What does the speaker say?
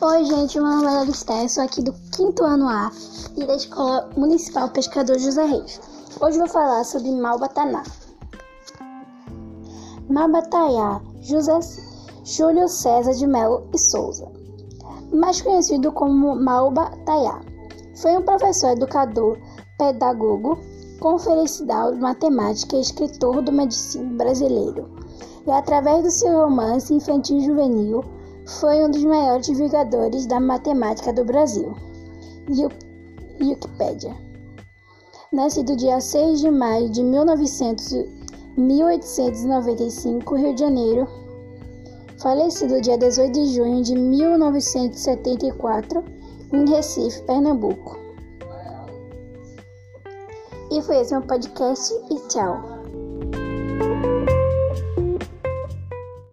Oi, gente, meu nome é Larissa, sou aqui do quinto ano A e da Escola Municipal Pescador José Reis. Hoje vou falar sobre Malbataná. Malbataiá, José Júlio César de Melo e Souza, mais conhecido como Malbataiá, foi um professor, educador, pedagogo, conferencial de matemática e escritor do medicina brasileiro. E através do seu romance infantil juvenil, foi um dos maiores divulgadores da matemática do Brasil. Wikipédia. Nascido dia 6 de maio de 1900, 1895, Rio de Janeiro. Falecido dia 18 de junho de 1974, em Recife, Pernambuco. E foi esse meu podcast e tchau.